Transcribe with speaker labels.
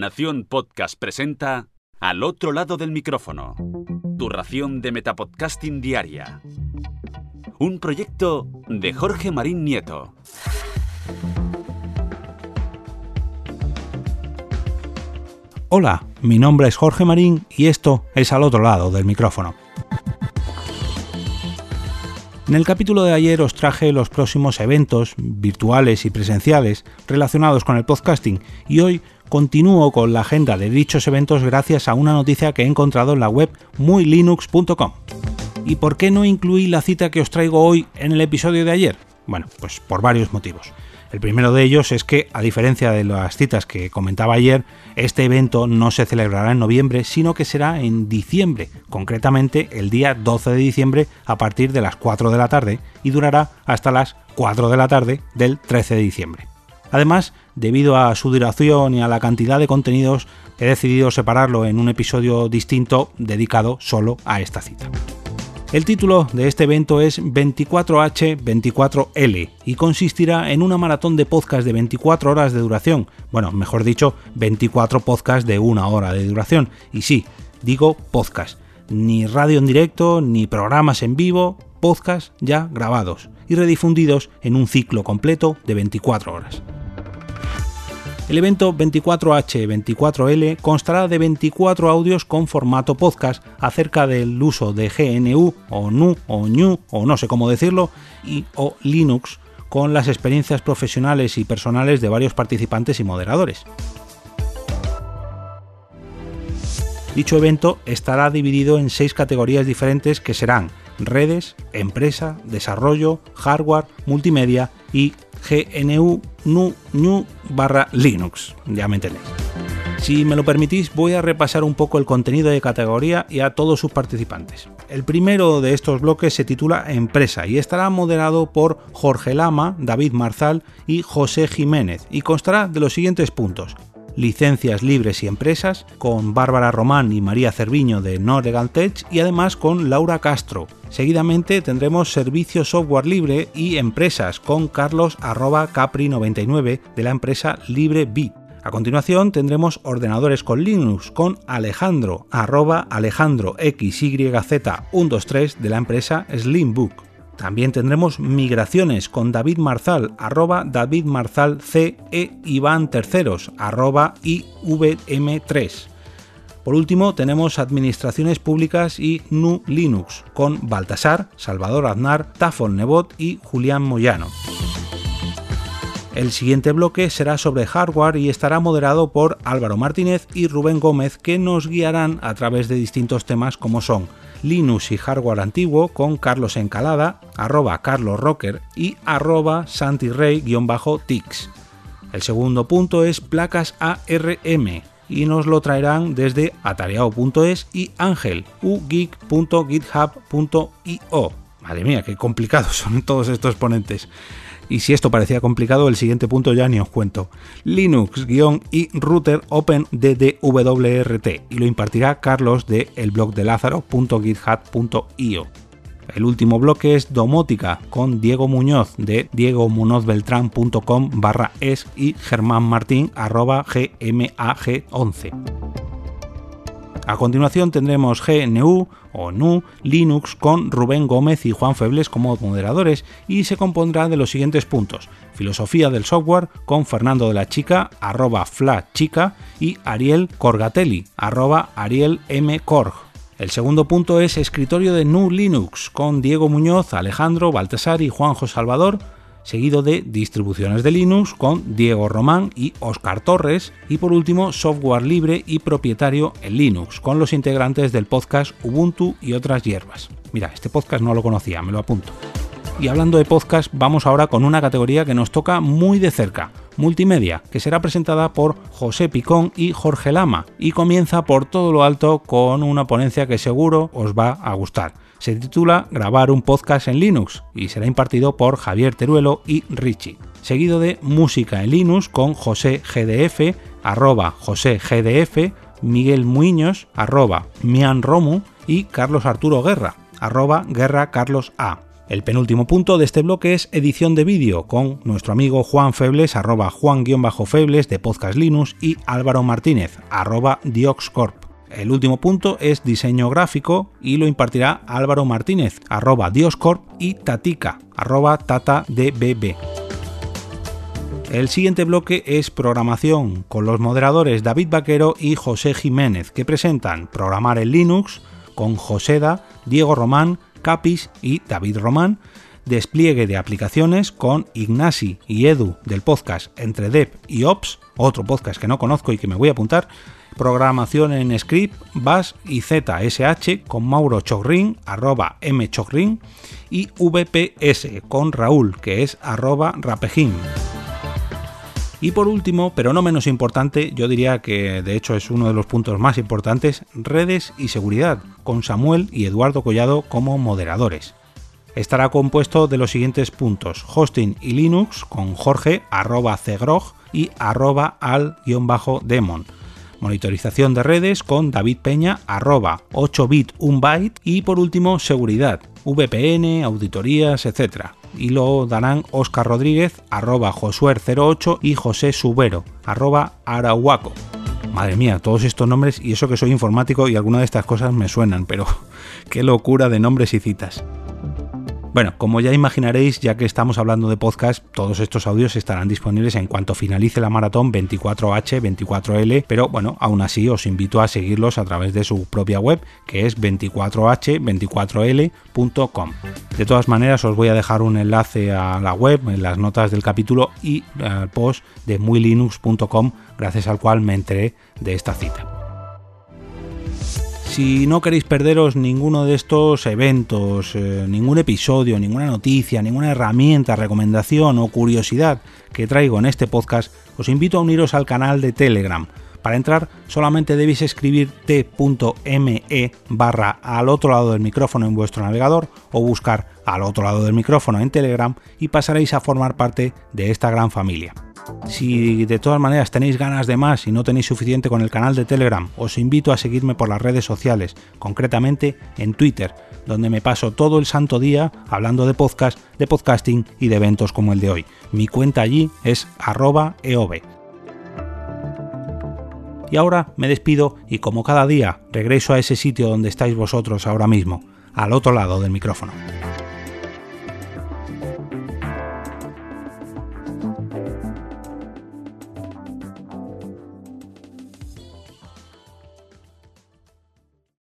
Speaker 1: Nación Podcast presenta Al otro lado del micrófono. Tu ración de Metapodcasting Diaria. Un proyecto de Jorge Marín Nieto.
Speaker 2: Hola, mi nombre es Jorge Marín y esto es Al otro lado del micrófono. En el capítulo de ayer os traje los próximos eventos, virtuales y presenciales, relacionados con el podcasting y hoy continúo con la agenda de dichos eventos gracias a una noticia que he encontrado en la web muylinux.com. ¿Y por qué no incluí la cita que os traigo hoy en el episodio de ayer? Bueno, pues por varios motivos. El primero de ellos es que, a diferencia de las citas que comentaba ayer, este evento no se celebrará en noviembre, sino que será en diciembre, concretamente el día 12 de diciembre a partir de las 4 de la tarde y durará hasta las 4 de la tarde del 13 de diciembre. Además, debido a su duración y a la cantidad de contenidos, he decidido separarlo en un episodio distinto dedicado solo a esta cita. El título de este evento es 24H24L y consistirá en una maratón de podcast de 24 horas de duración, bueno, mejor dicho, 24 podcasts de una hora de duración. Y sí, digo podcast, ni radio en directo, ni programas en vivo, podcasts ya grabados y redifundidos en un ciclo completo de 24 horas. El evento 24H24L constará de 24 audios con formato podcast acerca del uso de GNU o NU o NU o no sé cómo decirlo y o Linux con las experiencias profesionales y personales de varios participantes y moderadores. Dicho evento estará dividido en seis categorías diferentes que serán redes, empresa, desarrollo, hardware, multimedia y GNU NU NU barra Linux, ya me entendéis. Si me lo permitís, voy a repasar un poco el contenido de categoría y a todos sus participantes. El primero de estos bloques se titula Empresa y estará moderado por Jorge Lama, David Marzal y José Jiménez y constará de los siguientes puntos licencias libres y empresas, con Bárbara Román y María Cerviño de No Legal Tech y además con Laura Castro. Seguidamente tendremos servicio software libre y empresas con Carlos Capri99 de la empresa LibreBit. A continuación tendremos ordenadores con Linux con Alejandro arroba Alejandro XYZ123 de la empresa Slimbook. También tendremos migraciones con David Marzal, arroba David Marzal C e Iván Terceros, arroba IVM3. Por último, tenemos administraciones públicas y NU Linux con Baltasar, Salvador Aznar, Tafon Nebot y Julián Moyano. El siguiente bloque será sobre hardware y estará moderado por Álvaro Martínez y Rubén Gómez que nos guiarán a través de distintos temas como son Linux y hardware antiguo con Carlos Encalada, arroba Carlos Rocker y arroba santirrey-tix. El segundo punto es placas ARM y nos lo traerán desde atareado.es y Ángel, ugeek.github.io. Madre mía, qué complicados son todos estos ponentes. Y si esto parecía complicado, el siguiente punto ya ni os cuento. Linux-y router OpenDDWRT y lo impartirá Carlos de el blog de Lázaro.github.io. El último bloque es domótica con Diego Muñoz de diegomunozbeltran.com barra es y Germán Martín arroba gmag11. A continuación tendremos GNU o NU Linux con Rubén Gómez y Juan Febles como moderadores y se compondrá de los siguientes puntos. Filosofía del software con Fernando de la Chica, arroba chica y Ariel Corgatelli, arroba Ariel M. Korg. El segundo punto es escritorio de NU Linux con Diego Muñoz, Alejandro, Baltasar y Juanjo Salvador seguido de distribuciones de Linux con Diego Román y Oscar Torres, y por último software libre y propietario en Linux, con los integrantes del podcast Ubuntu y otras hierbas. Mira, este podcast no lo conocía, me lo apunto. Y hablando de podcast, vamos ahora con una categoría que nos toca muy de cerca, multimedia, que será presentada por José Picón y Jorge Lama, y comienza por todo lo alto con una ponencia que seguro os va a gustar se titula Grabar un podcast en Linux y será impartido por Javier Teruelo y Richie. Seguido de Música en Linux con José GDF, arroba José GDF, Miguel Muiños, arroba Mian Romu y Carlos Arturo Guerra, arroba Guerra Carlos A. El penúltimo punto de este bloque es edición de vídeo con nuestro amigo Juan Febles, arroba Juan-Febles de Podcast Linux y Álvaro Martínez, arroba Dioxcorp. El último punto es diseño gráfico y lo impartirá Álvaro Martínez, arroba Dioscorp y Tatica, arroba TataDBB. El siguiente bloque es programación, con los moderadores David Vaquero y José Jiménez, que presentan Programar en Linux con Joseda, Diego Román, Capis y David Román, despliegue de aplicaciones con Ignasi y Edu del podcast Entre Dev y Ops, otro podcast que no conozco y que me voy a apuntar, programación en script, bash y ZSH con Mauro Chogrin, arroba y VPS con Raúl, que es arroba rapejim. Y por último, pero no menos importante, yo diría que de hecho es uno de los puntos más importantes, redes y seguridad, con Samuel y Eduardo Collado como moderadores. Estará compuesto de los siguientes puntos, hosting y Linux con Jorge arroba cgrog y arroba al-demon. Monitorización de redes con David Peña arroba 8bit 1 byte y por último seguridad, VPN, auditorías, etc y lo darán Oscar Rodríguez, arroba Josuer08 y José Subero, arroba Arahuaco. Madre mía, todos estos nombres y eso que soy informático y alguna de estas cosas me suenan, pero qué locura de nombres y citas. Bueno, como ya imaginaréis, ya que estamos hablando de podcast, todos estos audios estarán disponibles en cuanto finalice la maratón 24H, 24L, pero bueno, aún así os invito a seguirlos a través de su propia web, que es 24h24l.com. De todas maneras, os voy a dejar un enlace a la web en las notas del capítulo y al post de muylinux.com, gracias al cual me enteré de esta cita. Si no queréis perderos ninguno de estos eventos, eh, ningún episodio, ninguna noticia, ninguna herramienta, recomendación o curiosidad que traigo en este podcast, os invito a uniros al canal de Telegram. Para entrar solamente debéis escribir t.me barra al otro lado del micrófono en vuestro navegador o buscar al otro lado del micrófono en Telegram y pasaréis a formar parte de esta gran familia. Si de todas maneras tenéis ganas de más y no tenéis suficiente con el canal de Telegram, os invito a seguirme por las redes sociales, concretamente en Twitter, donde me paso todo el santo día hablando de podcast, de podcasting y de eventos como el de hoy. Mi cuenta allí es arroba eov. Y ahora me despido y como cada día regreso a ese sitio donde estáis vosotros ahora mismo, al otro lado del micrófono.